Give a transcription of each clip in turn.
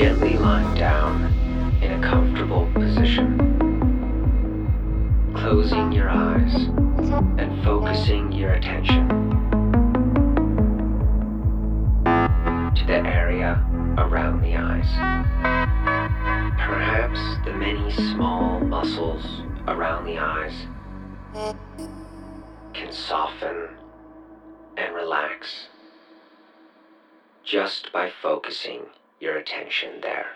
gently lying down in a comfortable position, closing your eyes and focusing your attention to the area around the eyes. Perhaps the many small muscles around the eyes can soften and relax just by focusing your attention there.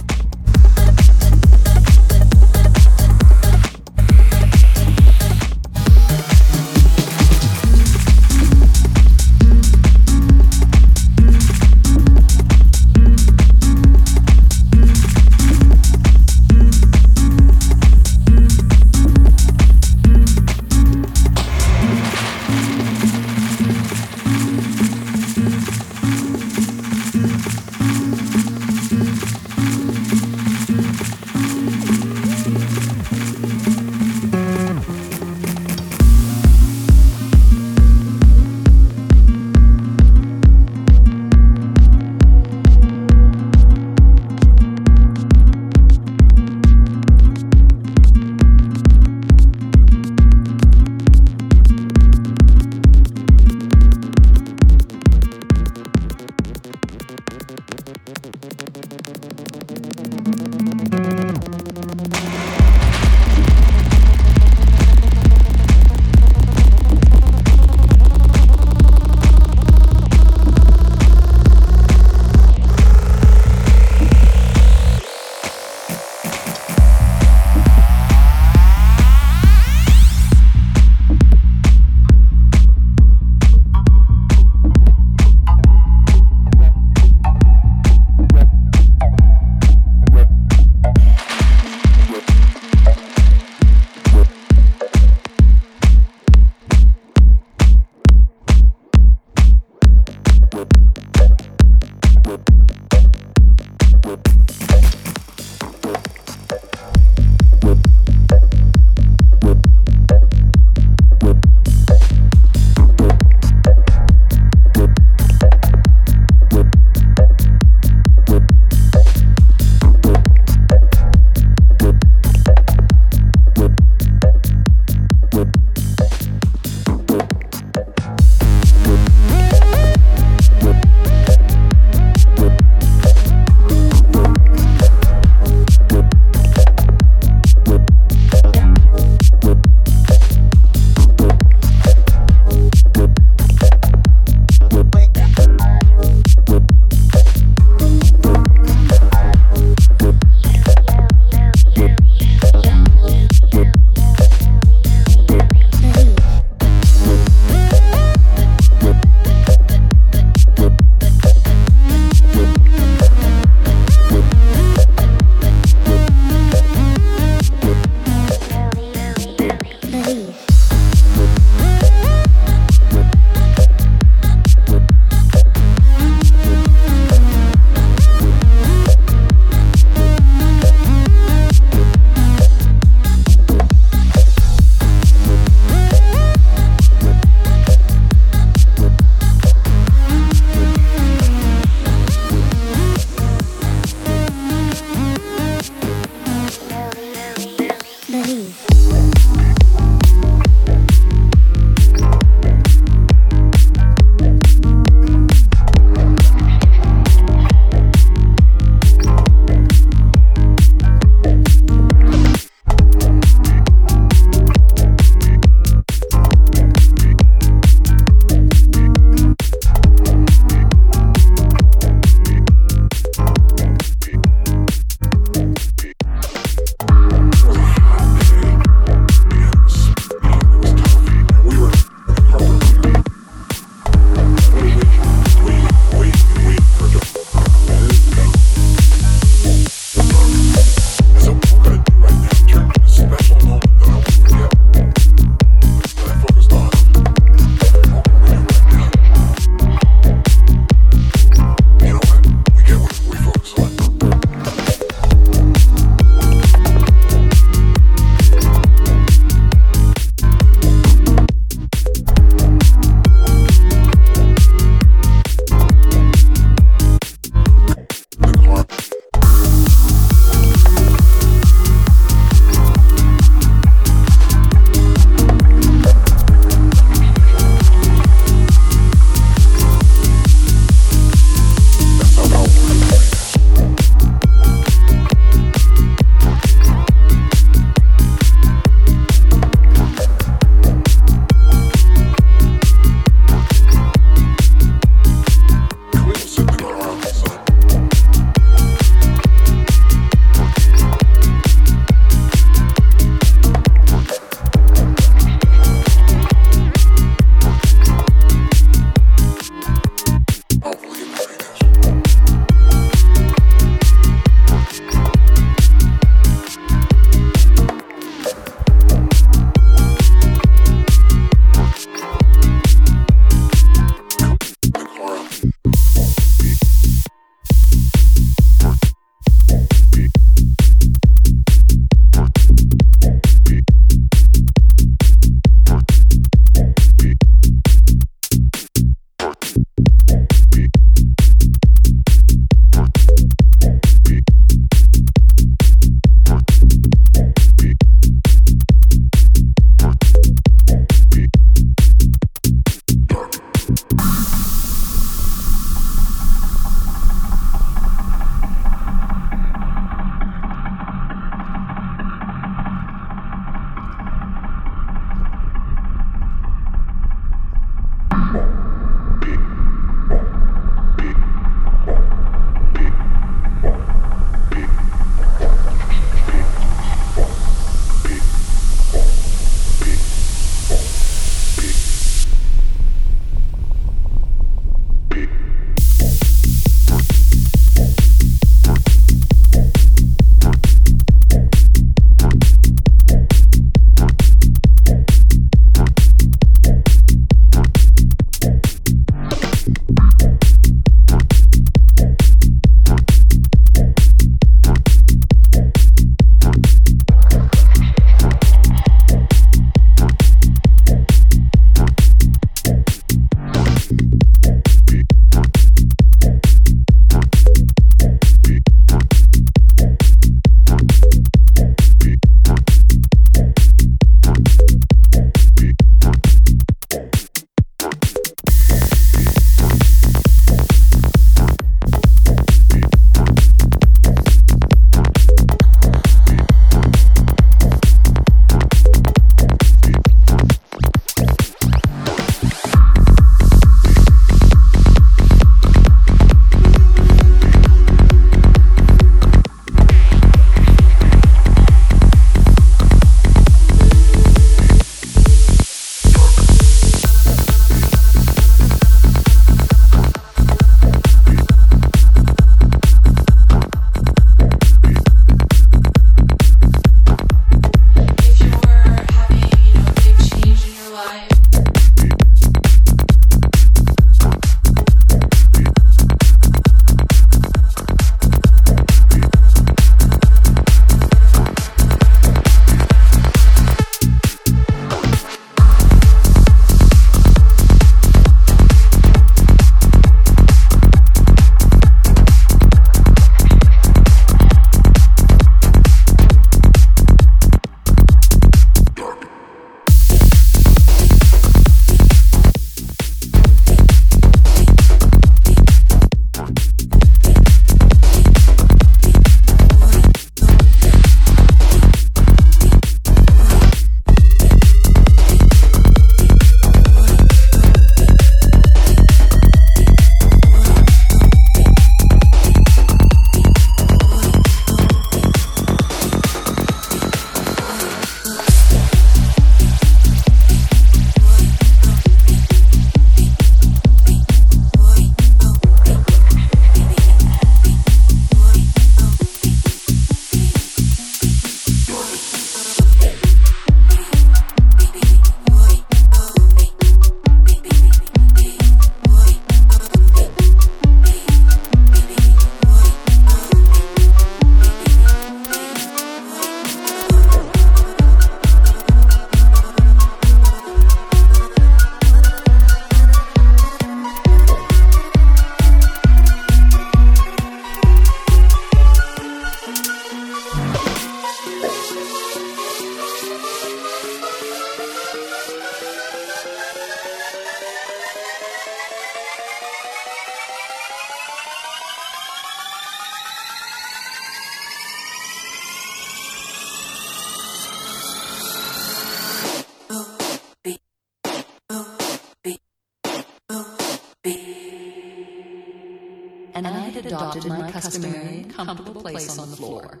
Customary comfortable place on the floor.